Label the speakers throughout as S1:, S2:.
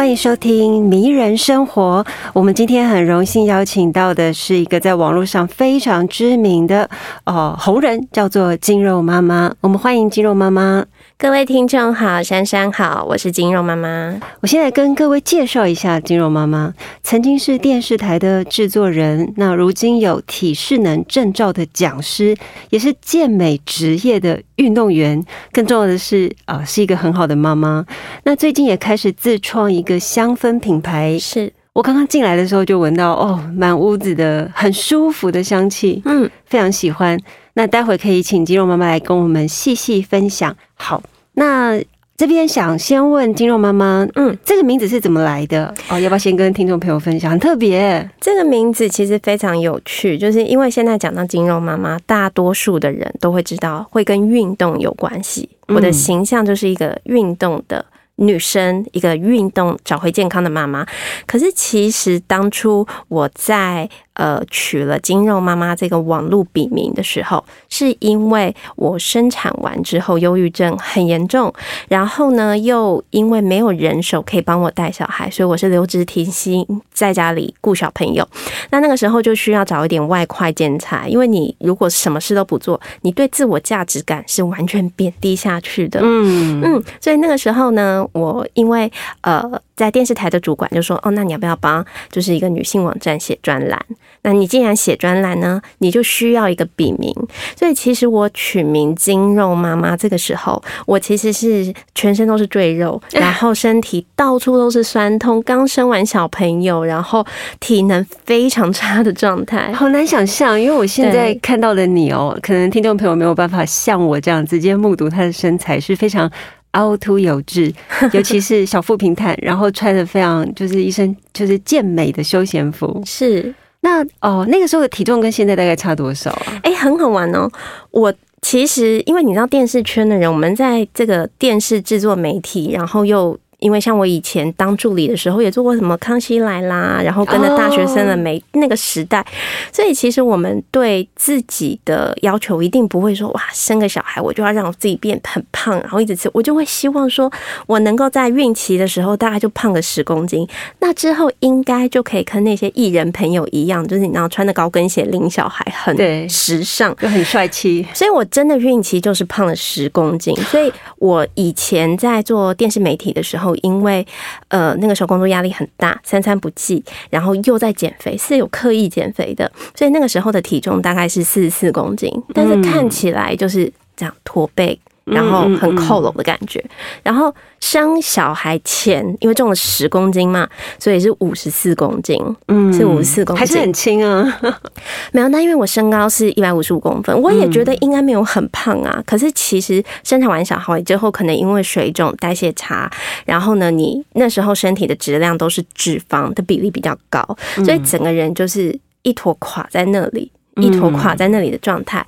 S1: 欢迎收听《迷人生活》。我们今天很荣幸邀请到的是一个在网络上非常知名的哦红人，叫做金肉妈妈。我们欢迎金肉妈妈。
S2: 各位听众好，珊珊好，我是金肉妈妈。
S1: 我现在跟各位介绍一下金肉妈妈，曾经是电视台的制作人，那如今有体适能证照的讲师，也是健美职业的运动员。更重要的是啊，是一个很好的妈妈。那最近也开始自创一个香氛品牌，
S2: 是
S1: 我刚刚进来的时候就闻到哦，满屋子的很舒服的香气，嗯，非常喜欢。那待会可以请肌肉妈妈来跟我们细细分享。好，那这边想先问肌肉妈妈，嗯，这个名字是怎么来的？哦，要不要先跟听众朋友分享？很特别，
S2: 这个名字其实非常有趣，就是因为现在讲到肌肉妈妈，大多数的人都会知道会跟运动有关系。我的形象就是一个运动的女生，一个运动找回健康的妈妈。可是其实当初我在。呃，取了“金肉妈妈”这个网络笔名的时候，是因为我生产完之后忧郁症很严重，然后呢，又因为没有人手可以帮我带小孩，所以我是留职停薪在家里顾小朋友。那那个时候就需要找一点外快兼差，因为你如果什么事都不做，你对自我价值感是完全贬低下去的。嗯嗯，所以那个时候呢，我因为呃，在电视台的主管就说：“哦，那你要不要帮就是一个女性网站写专栏？”那你既然写专栏呢，你就需要一个笔名。所以其实我取名“金肉妈妈”这个时候，我其实是全身都是赘肉，然后身体到处都是酸痛，刚生完小朋友，然后体能非常差的状态，
S1: 好难想象。因为我现在看到的你哦，可能听众朋友没有办法像我这样直接目睹她的身材是非常凹凸有致，尤其是小腹平坦，然后穿的非常就是一身就是健美的休闲服，
S2: 是。
S1: 那哦，那个时候的体重跟现在大概差多少啊？
S2: 哎，很好玩哦。我其实因为你知道电视圈的人，我们在这个电视制作媒体，然后又。因为像我以前当助理的时候，也做过什么《康熙来啦》，然后跟着大学生的每那个时代，所以其实我们对自己的要求一定不会说哇，生个小孩我就要让我自己变很胖，然后一直吃，我就会希望说我能够在孕期的时候大概就胖个十公斤，那之后应该就可以跟那些艺人朋友一样，就是你知道穿的高跟鞋领小孩很时尚，
S1: 就很帅气。
S2: 所以我真的孕期就是胖了十公斤，所以我以前在做电视媒体的时候。因为，呃，那个时候工作压力很大，三餐不济，然后又在减肥，是有刻意减肥的，所以那个时候的体重大概是四十四公斤，但是看起来就是这样驼背。然后很扣拢的感觉，然后生小孩前，因为重了十公斤嘛，所以是五十四公斤，嗯，是五十四公斤，
S1: 还是很轻啊。
S2: 没有，那因为我身高是一百五十五公分，我也觉得应该没有很胖啊。可是其实生产完小孩之后，可能因为水肿、代谢差，然后呢，你那时候身体的质量都是脂肪的比例比较高，所以整个人就是一坨垮在那里。一坨垮在那里的状态，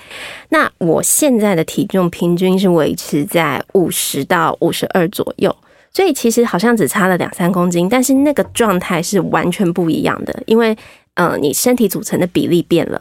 S2: 那我现在的体重平均是维持在五十到五十二左右，所以其实好像只差了两三公斤，但是那个状态是完全不一样的，因为呃，你身体组成的比例变了。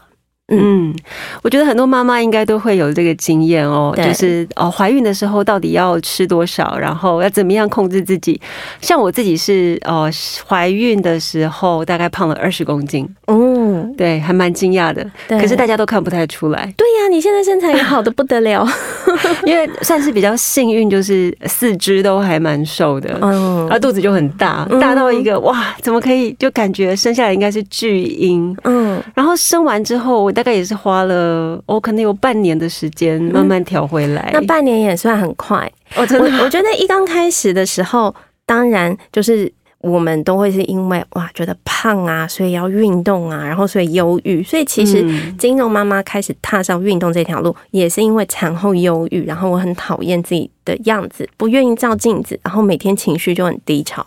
S1: 嗯，我觉得很多妈妈应该都会有这个经验哦，就是哦，怀孕的时候到底要吃多少，然后要怎么样控制自己。像我自己是哦，怀孕的时候大概胖了二十公斤。嗯，对，还蛮惊讶的。可是大家都看不太出来。
S2: 对呀，你现在身材也好的不得了，
S1: 因为算是比较幸运，就是四肢都还蛮瘦的，嗯，然后肚子就很大，大到一个哇，怎么可以就感觉生下来应该是巨婴。嗯，然后生完之后我。大概也是花了，我可能有半年的时间慢慢调回来。
S2: 那半年也算很快。我真的，我觉得一刚开始的时候，当然就是我们都会是因为哇觉得胖啊，所以要运动啊，然后所以忧郁。所以其实金融妈妈开始踏上运动这条路，也是因为产后忧郁，然后我很讨厌自己。的样子，不愿意照镜子，然后每天情绪就很低潮。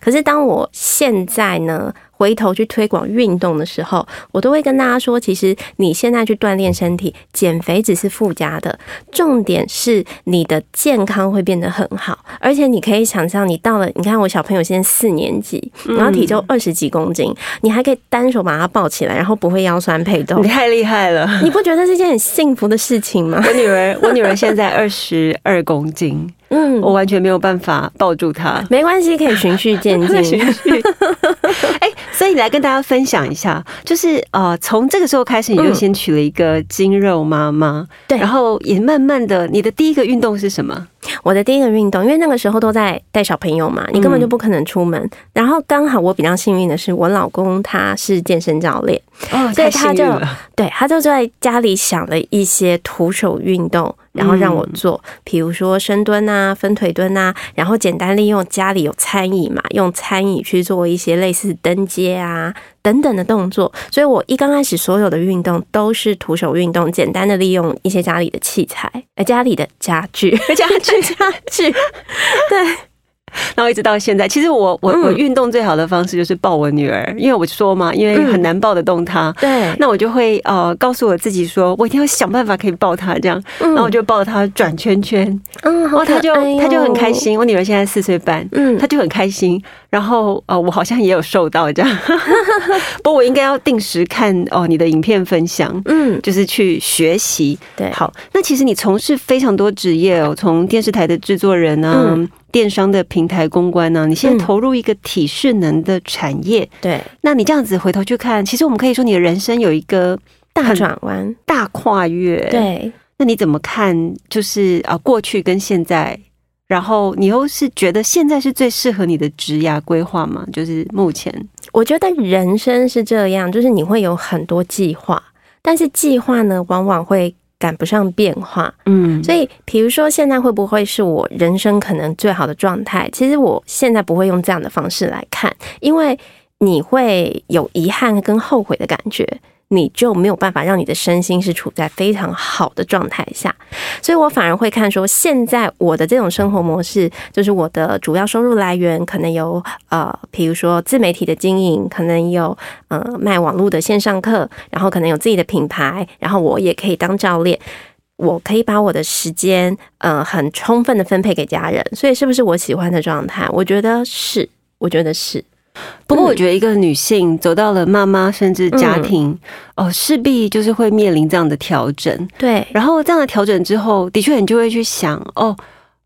S2: 可是当我现在呢？回头去推广运动的时候，我都会跟大家说，其实你现在去锻炼身体、减肥只是附加的，重点是你的健康会变得很好。而且你可以想象，你到了，你看我小朋友现在四年级，然后体重二十几公斤，你还可以单手把他抱起来，然后不会腰酸背痛，
S1: 你太厉害了！
S2: 你不觉得是一件很幸福的事情吗？
S1: 我女儿，我女儿现在二十二公斤。嗯，我完全没有办法抱住他。
S2: 没关系，可以循序渐进。
S1: 循序。哎，所以你来跟大家分享一下，就是呃，从这个时候开始，你就先娶了一个精肉妈妈，
S2: 对，
S1: 然后也慢慢的，你的第一个运动是什么？
S2: 我的第一个运动，因为那个时候都在带小朋友嘛，你根本就不可能出门。然后刚好我比较幸运的是，我老公他是健身教练，
S1: 所以他就
S2: 对他就在家里想了一些徒手运动。然后让我做，比如说深蹲啊、分腿蹲啊，然后简单利用家里有餐椅嘛，用餐椅去做一些类似登阶啊等等的动作。所以我一刚开始所有的运动都是徒手运动，简单的利用一些家里的器材，呃，家里的家具、
S1: 家具、
S2: 家具，对。
S1: 然后一直到现在，其实我我我运动最好的方式就是抱我女儿，因为我说嘛，因为很难抱得动她。
S2: 对，
S1: 那我就会呃告诉我自己说，我一定要想办法可以抱她这样。然后我就抱她转圈圈，
S2: 嗯，然后
S1: 她就她就很开心。我女儿现在四岁半，嗯，她就很开心。然后呃，我好像也有受到这样，不过我应该要定时看哦你的影片分享，嗯，就是去学习。
S2: 对，
S1: 好，那其实你从事非常多职业哦，从电视台的制作人啊。电商的平台公关呢？你现在投入一个体适能的产业，
S2: 对，
S1: 那你这样子回头去看，其实我们可以说你的人生有一个
S2: 大转弯、
S1: 大跨越。
S2: 对，
S1: 那你怎么看？就是啊，过去跟现在，然后你又是觉得现在是最适合你的职涯规划吗？就是目前，
S2: 我觉得人生是这样，就是你会有很多计划，但是计划呢，往往会。赶不上变化，嗯，所以比如说现在会不会是我人生可能最好的状态？其实我现在不会用这样的方式来看，因为你会有遗憾跟后悔的感觉。你就没有办法让你的身心是处在非常好的状态下，所以我反而会看说，现在我的这种生活模式，就是我的主要收入来源可能有呃，比如说自媒体的经营，可能有呃卖网络的线上课，然后可能有自己的品牌，然后我也可以当教练，我可以把我的时间呃很充分的分配给家人，所以是不是我喜欢的状态？我觉得是，我觉得是。
S1: 不过，我觉得一个女性走到了妈妈甚至家庭，哦，势必就是会面临这样的调整。
S2: 对，
S1: 然后这样的调整之后，的确你就会去想，哦。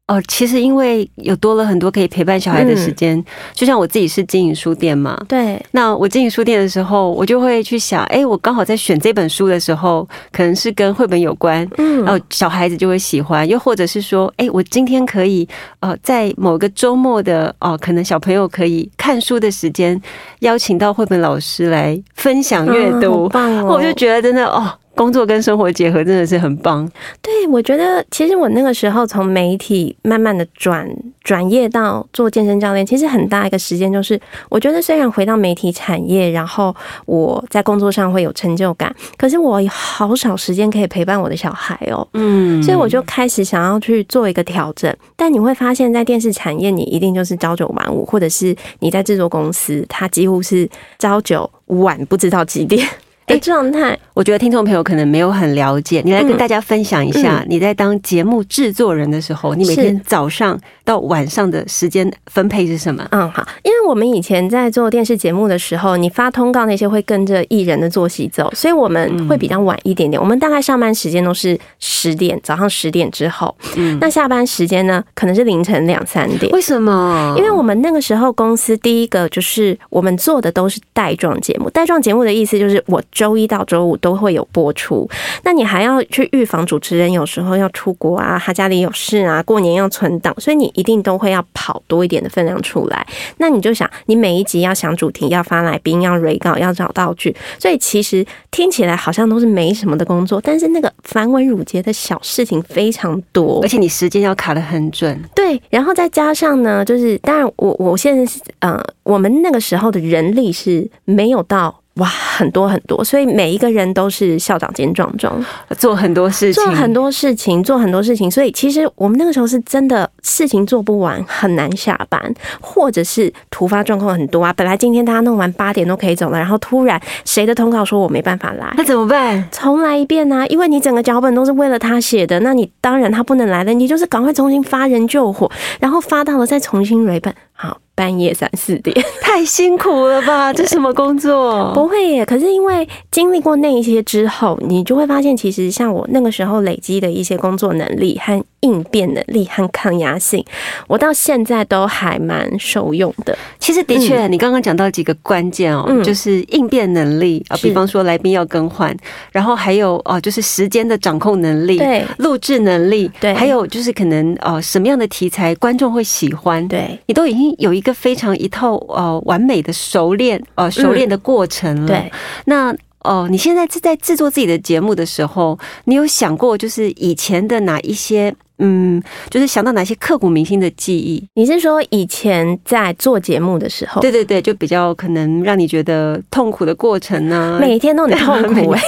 S1: 哦，其实因为有多了很多可以陪伴小孩的时间，就像我自己是经营书店嘛，
S2: 对。
S1: 那我经营书店的时候，我就会去想，哎，我刚好在选这本书的时候，可能是跟绘本有关，嗯，然后小孩子就会喜欢，又或者是说，哎，我今天可以，呃，在某个周末的哦，可能小朋友可以看书的时间，邀请到绘本老师来分享阅读，
S2: 棒哦！
S1: 我就觉得真的哦。工作跟生活结合真的是很棒。
S2: 对，我觉得其实我那个时候从媒体慢慢的转转业到做健身教练，其实很大一个时间就是，我觉得虽然回到媒体产业，然后我在工作上会有成就感，可是我好少时间可以陪伴我的小孩哦。嗯，所以我就开始想要去做一个调整。但你会发现在电视产业，你一定就是朝九晚五，或者是你在制作公司，它几乎是朝九晚不知道几点。的状态，
S1: 我觉得听众朋友可能没有很了解，你来跟大家分享一下，你在当节目制作人的时候，你每天早上到晚上的时间分配是什么？
S2: 嗯，好，因为我们以前在做电视节目的时候，你发通告那些会跟着艺人的作息走，所以我们会比较晚一点点。我们大概上班时间都是十点，早上十点之后。嗯，那下班时间呢，可能是凌晨两三点。
S1: 为什么？
S2: 因为我们那个时候公司第一个就是我们做的都是带状节目，带状节目的意思就是我。周一到周五都会有播出，那你还要去预防主持人有时候要出国啊，他家里有事啊，过年要存档，所以你一定都会要跑多一点的分量出来。那你就想，你每一集要想主题，要发来宾，要 re 稿，要找道具，所以其实听起来好像都是没什么的工作，但是那个繁文缛节的小事情非常多，
S1: 而且你时间要卡的很准。
S2: 对，然后再加上呢，就是当然我我现在是呃，我们那个时候的人力是没有到。哇，很多很多，所以每一个人都是校长兼壮壮，
S1: 做很多事情，
S2: 做很多事情，做很多事情。所以其实我们那个时候是真的事情做不完，很难下班，或者是突发状况很多啊。本来今天大家弄完八点都可以走了，然后突然谁的通告说我没办法来，
S1: 那怎么办？
S2: 重来一遍啊？因为你整个脚本都是为了他写的，那你当然他不能来了，你就是赶快重新发人救火，然后发到了再重新 r 本。好。半夜三四点，
S1: 太辛苦了吧？这什么工作？
S2: 不会耶。可是因为经历过那一些之后，你就会发现，其实像我那个时候累积的一些工作能力和应变能力和抗压性，我到现在都还蛮受用的。
S1: 其实的确，你刚刚讲到几个关键哦，就是应变能力啊，比方说来宾要更换，然后还有哦，就是时间的掌控能力，
S2: 对，
S1: 录制能力，
S2: 对，
S1: 还有就是可能呃什么样的题材观众会喜欢，
S2: 对。
S1: 你都已经有一。个非常一套呃完美的熟练呃熟练的过程了。
S2: 对，
S1: 那哦，你现在是在制作自己的节目的时候，你有想过就是以前的哪一些嗯，就是想到哪些刻骨铭心的记忆？
S2: 你是说以前在做节目的时候？
S1: 对对对，就比较可能让你觉得痛苦的过程呢？
S2: 每天都很痛苦哎。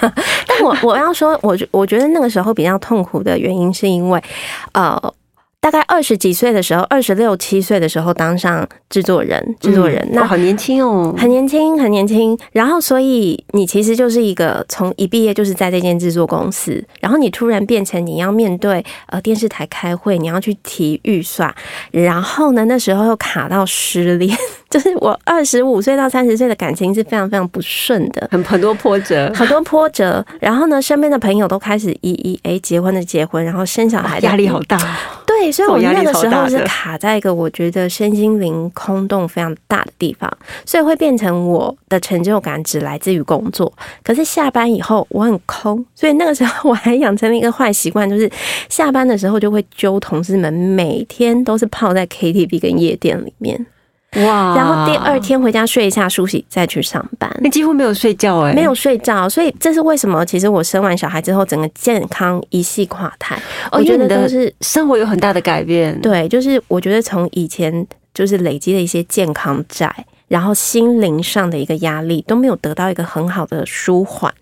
S2: 但我我要说，我我觉得那个时候比较痛苦的原因是因为呃。大概二十几岁的时候，二十六七岁的时候当上制作人，制作人
S1: 那好年轻哦，
S2: 很年轻，很年轻。然后，所以你其实就是一个从一毕业就是在这间制作公司，然后你突然变成你要面对呃电视台开会，你要去提预算，然后呢，那时候又卡到失恋。就是我二十五岁到三十岁的感情是非常非常不顺的，
S1: 很很多波折，
S2: 很多波折。然后呢，身边的朋友都开始一一哎结婚的结婚，然后生小孩，
S1: 压力好大。
S2: 对，所以我那个时候是卡在一个我觉得身心灵空洞非常大的地方，所以会变成我的成就感只来自于工作。可是下班以后我很空，所以那个时候我还养成了一个坏习惯，就是下班的时候就会揪同事们，每天都是泡在 KTV 跟夜店里面。哇！然后第二天回家睡一下梳洗，再去上班。
S1: 你几乎没有睡觉哎，
S2: 没有睡觉，所以这是为什么？其实我生完小孩之后，整个健康一系垮台。我觉得都是
S1: 生活有很大的改变。
S2: 对，就是我觉得从以前就是累积的一些健康债，然后心灵上的一个压力都没有得到一个很好的舒缓。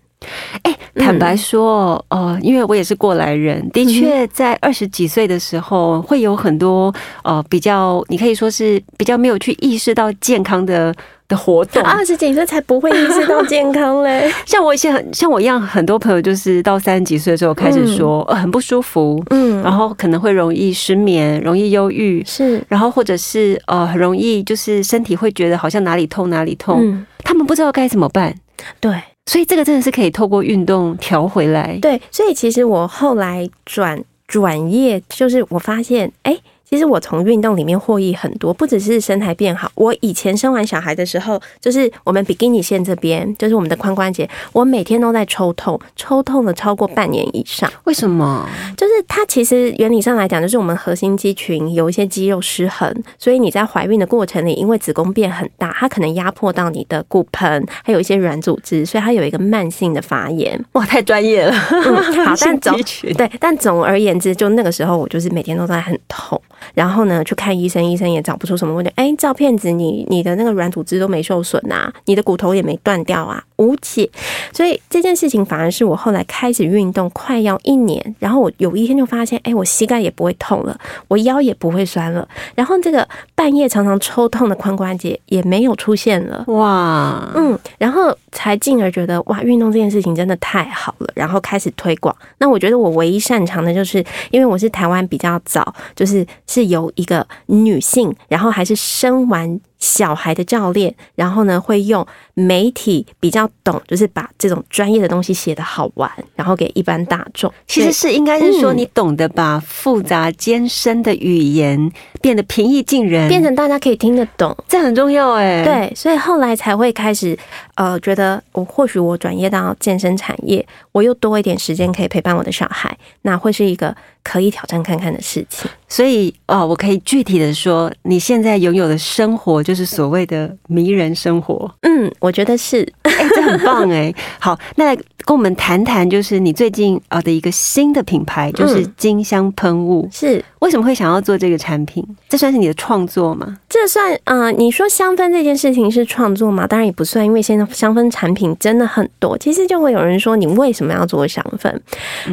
S1: 哎，坦白说，呃，因为我也是过来人，的确在二十几岁的时候，会有很多呃比较，你可以说是比较没有去意识到健康的的活动。
S2: 二十几岁才不会意识到健康嘞。
S1: 像我一些很像我一样，很多朋友就是到三十几岁的时候开始说，呃，很不舒服，嗯，然后可能会容易失眠，容易忧郁，
S2: 是，
S1: 然后或者是呃，很容易就是身体会觉得好像哪里痛哪里痛，他们不知道该怎么办，
S2: 对。
S1: 所以这个真的是可以透过运动调回来。
S2: 对，所以其实我后来转转业，就是我发现，哎。其实我从运动里面获益很多，不只是身材变好。我以前生完小孩的时候，就是我们比基尼线这边，就是我们的髋关节，我每天都在抽痛，抽痛了超过半年以上。
S1: 为什么？
S2: 就是它其实原理上来讲，就是我们核心肌群有一些肌肉失衡，所以你在怀孕的过程里，因为子宫变很大，它可能压迫到你的骨盆，还有一些软组织，所以它有一个慢性的发炎。
S1: 哇，太专业了。
S2: 好，但总 对，但总而言之，就那个时候，我就是每天都在很痛。然后呢，去看医生，医生也找不出什么问题。哎，照片子，你你的那个软组织都没受损啊，你的骨头也没断掉啊，无解。所以这件事情反而是我后来开始运动，快要一年，然后我有一天就发现，哎，我膝盖也不会痛了，我腰也不会酸了，然后这个半夜常常抽痛的髋关节也没有出现了。哇，嗯，然后才进而觉得，哇，运动这件事情真的太好了，然后开始推广。那我觉得我唯一擅长的就是，因为我是台湾比较早，就是是由一个女性，然后还是生完。小孩的教练，然后呢，会用媒体比较懂，就是把这种专业的东西写得好玩，然后给一般大众。
S1: 其实是应该是说，你懂得把复杂艰深的语言变得平易近人，
S2: 变成大家可以听得懂，
S1: 这很重要哎。
S2: 对，所以后来才会开始，呃，觉得我或许我转业到健身产业，我又多一点时间可以陪伴我的小孩，那会是一个。可以挑战看看的事情，
S1: 所以哦，我可以具体的说，你现在拥有的生活就是所谓的迷人生活。
S2: 嗯，我觉得是，
S1: 哎，这很棒哎。好，那来跟我们谈谈，就是你最近啊的一个新的品牌，就是金香喷雾。
S2: 是
S1: 为什么会想要做这个产品？这算是你的创作吗？
S2: 这算啊？你说香氛这件事情是创作吗？当然也不算，因为现在香氛产品真的很多。其实就会有人说，你为什么要做香氛？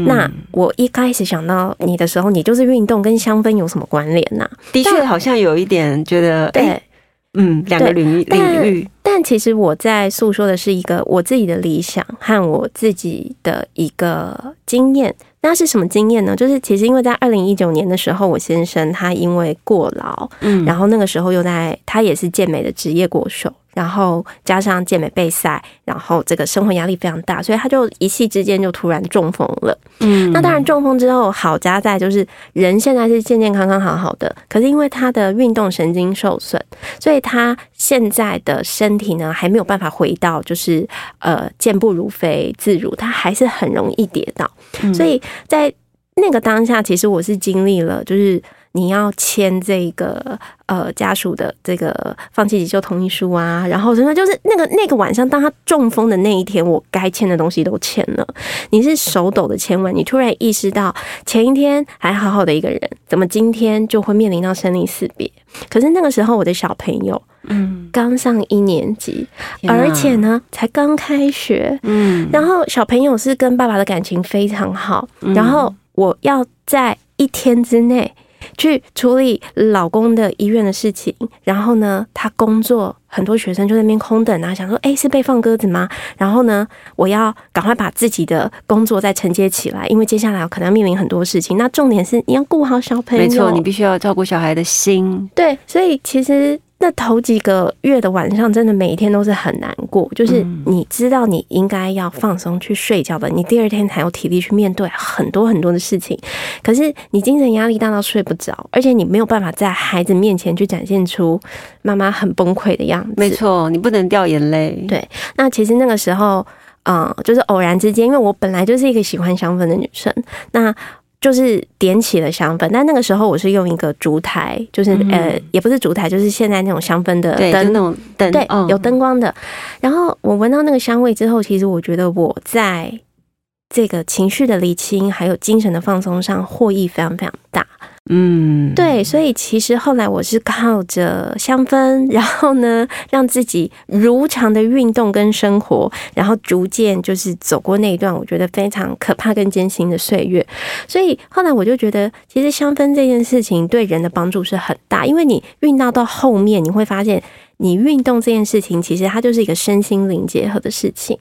S2: 那我一开始想到你的时候，你就是运动跟香氛有什么关联呢？
S1: 的确，好像有一点觉得，
S2: 对，
S1: 嗯，两个领域领域。
S2: 但其实我在诉说的是一个我自己的理想和我自己的一个经验。那是什么经验呢？就是其实因为在二零一九年的时候，我先生他因为过劳，嗯，然后那个时候又在他也是健美的职业国手。然后加上健美备赛，然后这个生活压力非常大，所以他就一气之间就突然中风了。嗯，那当然中风之后好加在就是人现在是健健康康好好的，可是因为他的运动神经受损，所以他现在的身体呢还没有办法回到就是呃健步如飞自如，他还是很容易跌倒。所以在那个当下，其实我是经历了就是。你要签这个呃家属的这个放弃急救同意书啊，然后什么就是那个那个晚上，当他中风的那一天，我该签的东西都签了。你是手抖的签完，你突然意识到前一天还好好的一个人，怎么今天就会面临到生离死别？可是那个时候我的小朋友嗯刚上一年级，而且呢才刚开学嗯，然后小朋友是跟爸爸的感情非常好，然后我要在一天之内。去处理老公的医院的事情，然后呢，他工作很多学生就在那边空等啊，想说，哎，是被放鸽子吗？然后呢，我要赶快把自己的工作再承接起来，因为接下来可能要面临很多事情。那重点是你要顾好小朋友，
S1: 没错，你必须要照顾小孩的心。
S2: 对，所以其实。那头几个月的晚上，真的每一天都是很难过。就是你知道你应该要放松去睡觉的，你第二天才有体力去面对很多很多的事情。可是你精神压力大到睡不着，而且你没有办法在孩子面前去展现出妈妈很崩溃的样子。
S1: 没错，你不能掉眼泪。
S2: 对，那其实那个时候，嗯，就是偶然之间，因为我本来就是一个喜欢香氛的女生，那。就是点起了香氛，但那个时候我是用一个烛台，就是呃，也不是烛台，就是现在那种香氛的
S1: 灯，那种灯，
S2: 对，有灯光的。然后我闻到那个香味之后，其实我觉得我在这个情绪的理清还有精神的放松上获益非常非常大。嗯，对，所以其实后来我是靠着香氛，然后呢，让自己如常的运动跟生活，然后逐渐就是走过那一段我觉得非常可怕跟艰辛的岁月。所以后来我就觉得，其实香氛这件事情对人的帮助是很大，因为你运到到后面，你会发现，你运动这件事情其实它就是一个身心灵结合的事情。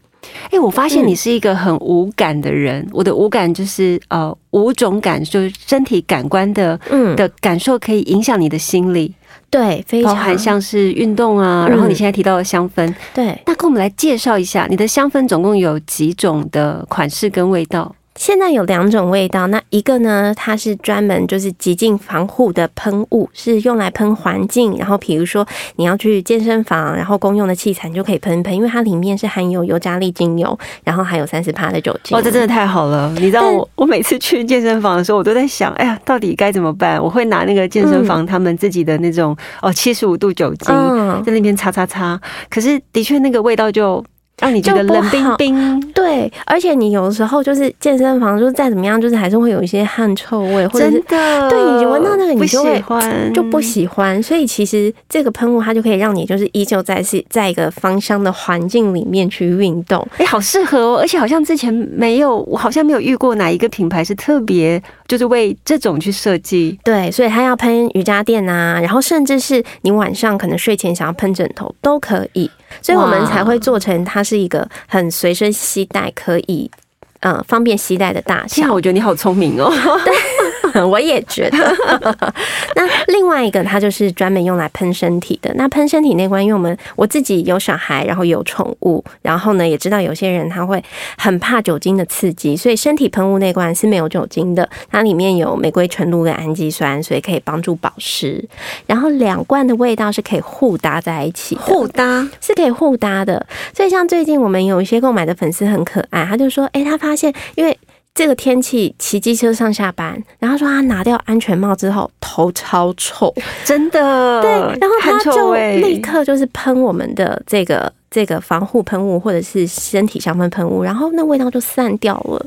S1: 哎，我发现你是一个很无感的人。我的无感就是呃，五种感，就是身体感官的，嗯，的感受可以影响你的心理。
S2: 对，非
S1: 常包含像是运动啊，然后你现在提到的香氛，
S2: 对，
S1: 那跟我们来介绍一下，你的香氛总共有几种的款式跟味道？
S2: 现在有两种味道，那一个呢，它是专门就是极净防护的喷雾，是用来喷环境。然后比如说你要去健身房，然后公用的器材你就可以喷喷，因为它里面是含有尤加利精油，然后还有三十帕的酒精。
S1: 哦，这真的太好了！你知道我我每次去健身房的时候，我都在想，哎呀，到底该怎么办？我会拿那个健身房他们自己的那种哦七十五度酒精在那边擦擦擦，可是的确那个味道就。让你觉得冷冰冰，
S2: 对，而且你有的时候就是健身房，就是再怎么样，就是还是会有一些汗臭味，或者是对你闻到那个你就会就不喜欢。所以其实这个喷雾它就可以让你就是依旧在是在一个芳香的环境里面去运动，
S1: 哎，好适合哦！而且好像之前没有，我好像没有遇过哪一个品牌是特别就是为这种去设计。
S2: 对，所以它要喷瑜伽垫啊，然后甚至是你晚上可能睡前想要喷枕头都可以。所以我们才会做成它是一个很随身携带，可以嗯方便携带的大小。
S1: 我觉得你好聪明哦。
S2: 我也觉得，那另外一个它就是专门用来喷身体的。那喷身体那关，因为我们我自己有小孩，然后有宠物，然后呢也知道有些人他会很怕酒精的刺激，所以身体喷雾那关是没有酒精的，它里面有玫瑰纯露跟氨基酸，所以可以帮助保湿。然后两罐的味道是可以互搭在一起，
S1: 互搭
S2: 是可以互搭的。所以像最近我们有一些购买的粉丝很可爱，他就说，哎，他发现因为。这个天气骑机车上下班，然后说他拿掉安全帽之后头超臭，
S1: 真的。
S2: 对，然后他就立刻就是喷我们的这个这个防护喷雾或者是身体香氛喷雾，然后那味道就散掉了。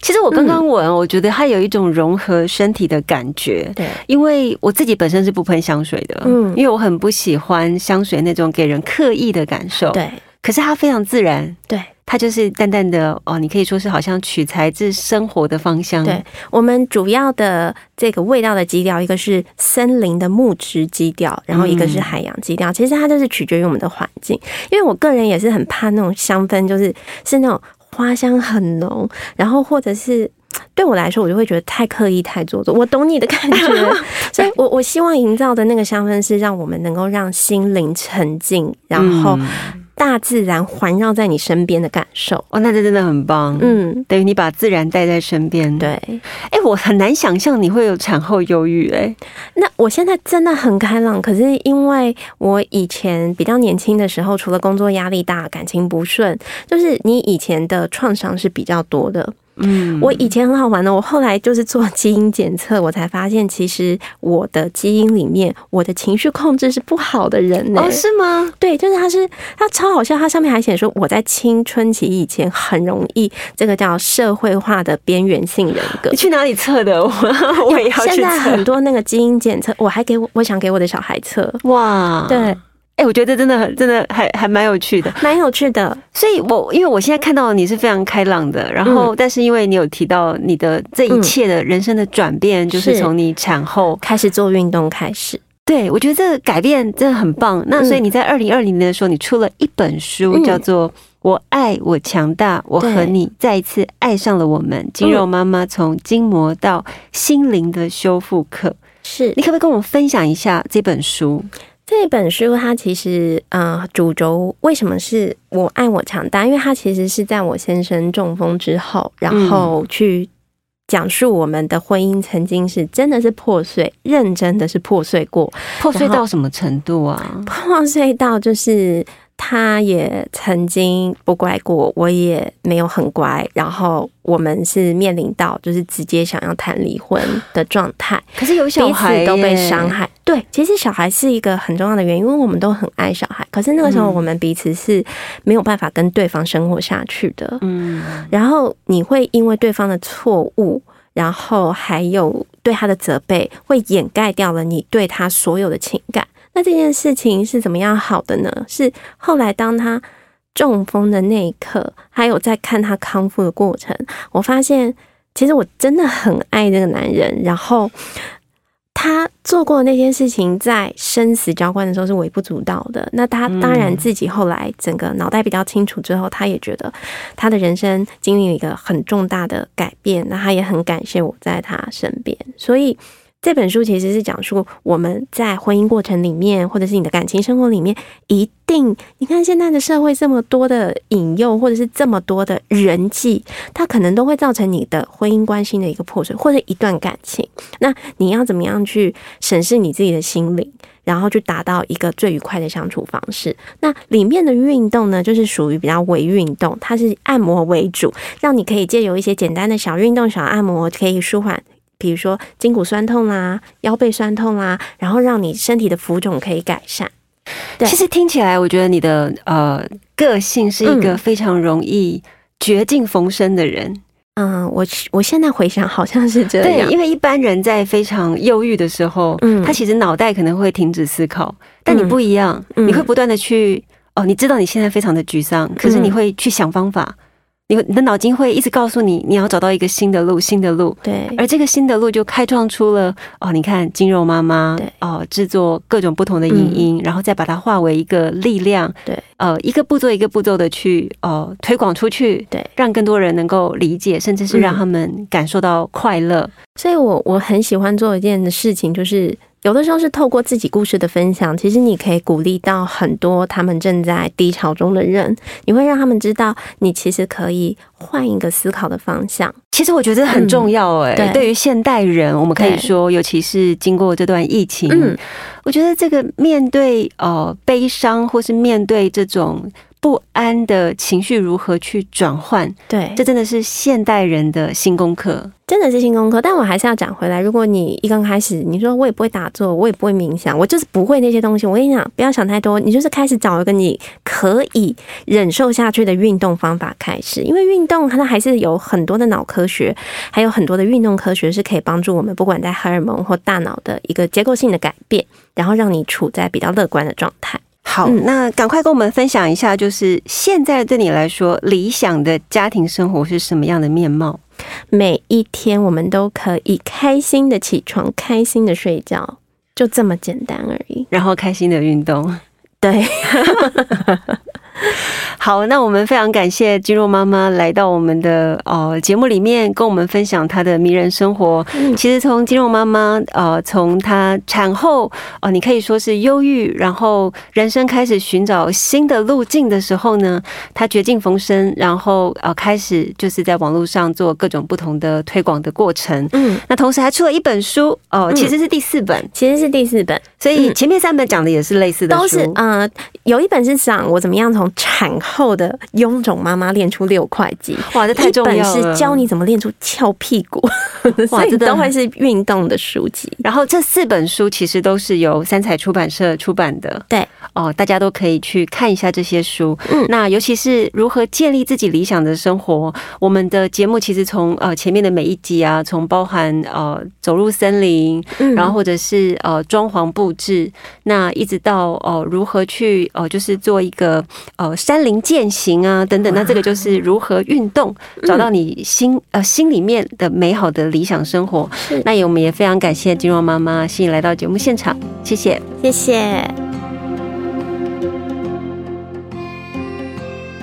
S1: 其实我刚刚闻，我觉得它有一种融合身体的感觉。
S2: 对，
S1: 因为我自己本身是不喷香水的，
S2: 嗯
S1: 因为我很不喜欢香水那种给人刻意的感受。，
S2: 对
S1: 可是它非常自然，
S2: 对
S1: 它就是淡淡的哦，你可以说是好像取材自生活的芳香。
S2: 对，我们主要的这个味道的基调，一个是森林的木质基调，然后一个是海洋基调。其实它就是取决于我们的环境，因为我个人也是很怕那种香氛，就是是那种花香很浓，然后或者是。对我来说，我就会觉得太刻意、太做作。我懂你的感觉，所以我我希望营造的那个香氛是让我们能够让心灵沉静，然后
S1: 嗯
S2: 大自然环绕在你身边的感受。
S1: 哦，那这真的很棒。嗯，
S2: 嗯，
S1: 等于你把自然带在身边。，
S2: 对。
S1: 哎，我很难想象你会有产后忧郁。哎，
S2: 那我现在真的很开朗，可是因为我以前比较年轻的时候，除了工作压力大、感情不顺，就是你以前的创伤是比较多的。
S1: 嗯，
S2: 我以前很好玩的，我后来就是做基因检测，我才发现其实我的基因里面，我的情绪控制是不好的人呢、
S1: 哦，是吗？
S2: 对，就是他是他超好笑，他上面还写说我在青春期以前很容易这个叫社会化的边缘性人格
S1: 你。去哪里测的？我我也要去
S2: 现在很。多那个基因检测，我还给我我想给我的小孩测，
S1: 哇，
S2: 对，
S1: 哎，我觉得真的很真的还还蛮有趣的。
S2: 蛮有趣的。
S1: 所以我因为我现在看到你是非常开朗的，然后、但是因为你有提到你的这一切的人生的转变，就是
S2: 是
S1: 从你产后，
S2: 开始做运动开始，
S1: 对我觉得这个改变真的很棒。那所以你在二零二零年的时候，你出了一本书，
S2: 嗯
S1: 叫做《我爱我强大，我和你再一次爱上了我们》，金肉妈妈从筋膜到心灵的修复课。
S2: 是
S1: 你可不可以跟我们分享一下这本书？
S2: 这本书它其实呃主轴为什么是我爱我强大？因为它其实是在我先生中风之后，然后去讲述我们的婚姻曾经是真的是破碎，认真的是破碎过，
S1: 破碎到什么程度啊？
S2: 破碎到就是他也曾经不乖过，我也没有很乖，然后我们是面临到就是直接想要谈离婚的状态。
S1: 可是有小
S2: 彼
S1: 孩
S2: 此都被伤害。对，其实小孩是一个很重要的原因，因为我们都很爱小孩，可是那个时候
S1: 嗯
S2: 我们彼此是没有办法跟对方生活下去的。
S1: 嗯，
S2: 然后你会因为对方的错误，然后还有对他的责备，会掩盖掉了你对他所有的情感。那这件事情是怎么样好的呢？是后来当他中风的那一刻，还有在看他康复的过程，我发现其实我真的很爱这个男人，然后。他做过的那件事情，在生死交关的时候是微不足道的。那他当然自己后来整个脑袋比较清楚之后，他也觉得他的人生经历了一个很重大的改变。那他也很感谢我在他身边。所以这本书其实是讲述我们在婚姻过程里面，或者是你的感情生活里面，一定你看现在的社会这么多的引诱，或者是这么多的人际，它可能都会造成你的婚姻关系的一个破碎，或者一段感情。那你要怎么样去审视你自己的心灵，然后去达到一个最愉快的相处方式？那里面的运动呢，就是属于比较微运动，它是按摩为主，让你可以借由一些简单的小运动、小按摩，可以舒缓。比如说筋骨酸痛啦、腰背酸痛啦，然后让你身体的浮肿可以改善。对
S1: 其实听起来，我觉得你的呃个性是一个
S2: 嗯
S1: 非常容易绝境逢生的人。
S2: 嗯，我我现在回想好像是这
S1: 对，
S2: 样。
S1: 因为一般人在非常忧郁的时候，
S2: 嗯
S1: 他其实脑袋可能会停止思考，但你
S2: 嗯
S1: 不一样，
S2: 嗯
S1: 你会不断的去哦，你知道你现在非常的沮丧，可是你
S2: 嗯
S1: 会去想方法，你会你的脑筋会一直告诉你，你要找到一个新的路，新的路。
S2: 对，
S1: 而这个新的路就开创出了哦，你看金肉妈妈
S2: 对。嗯
S1: 哦，制作各种不同的影音，然后再把它化为一个力量，
S2: 对，
S1: 呃，一个步骤一个步骤的去呃推广出去，
S2: 对，
S1: 让更多人能够理解，甚至是让
S2: 嗯
S1: 他们感受到快乐。
S2: 所以我我很喜欢做一件事情，就是有的时候是透过自己故事的分享，其实你可以鼓励到很多他们正在低潮中的人，你会让他们知道，你其实可以换一个思考的方向。
S1: 其实我觉得很重要哎、
S2: 嗯。对
S1: 对于现代人，我们可以
S2: 对。
S1: 说，尤其是经过这段疫情，
S2: 嗯。
S1: 我觉得这个面对呃悲伤，或是面对这种不安的情绪如何去转换？
S2: 对，
S1: 这真的是现代人的新功课。
S2: 真的是新功课，但我还是要讲回来。如果你一刚开始你说我也不会打坐，我也不会冥想，我就是不会那些东西。我跟你讲，不要想太多，你就是开始找一个你可以忍受下去的运动方法开始。因为运动它还是有很多的脑科学，还有很多的运动科学是可以帮助我们，不管在荷尔蒙或大脑的一个结构性的改变，然后让你处在比较乐观的状态。
S1: 好，那赶快跟我们分享一下，就是现在对你来说理想的家庭生活是什么样的面貌？
S2: 每一天我们都可以开心的起床，开心的睡觉，就这么简单而已。
S1: 然后开心的运动，
S2: 对。
S1: 好，那我们非常感谢金肉妈妈来到我们的呃节目里面，跟我们分享她的迷人生活。其实从金肉妈妈呃从她产后哦，你可以说是忧郁，然后人生开始寻找新的路径的时候呢，她绝境逢生，然后呃开始就是在网络上做各种不同的推广的过程。嗯，那同时还出了一本书哦，其实是第四本，
S2: 其实是第四本，
S1: 所以前面三本讲的也是类似的，
S2: 都是呃有一本是讲我怎么样从产后的臃肿妈妈练出六块肌，
S1: 哇，这太重要了！
S2: 是教你怎么练出翘屁股，哇，这都会是运动的书籍。
S1: 然后这四本书其实都是由三彩出版社出版的，
S2: 对
S1: 哦，大家都可以去看一下这些书。嗯，那尤其是如何建立自己理想的生活，我们的节目其实从呃前面的每一集啊，从包含呃走入森林，然后或者是呃装潢布置，那一直到哦如何去哦就是做一个。呃，山林践行啊，等等，那这个就是如何运动，找到你心呃心里面的美好的理想生活。那也我们也非常感谢金若妈妈，吸引来到节目现场，谢谢，
S2: 谢谢。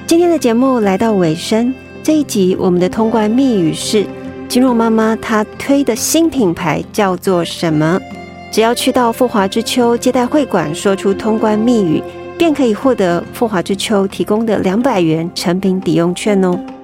S1: 今天的节目来到尾声，这一集我们的通关密语是金若妈妈她推的新品牌叫做什么？只要去到富华之秋接待会馆，说出通关密语。便可以获得富华之秋提供的两百元成品抵用券哦。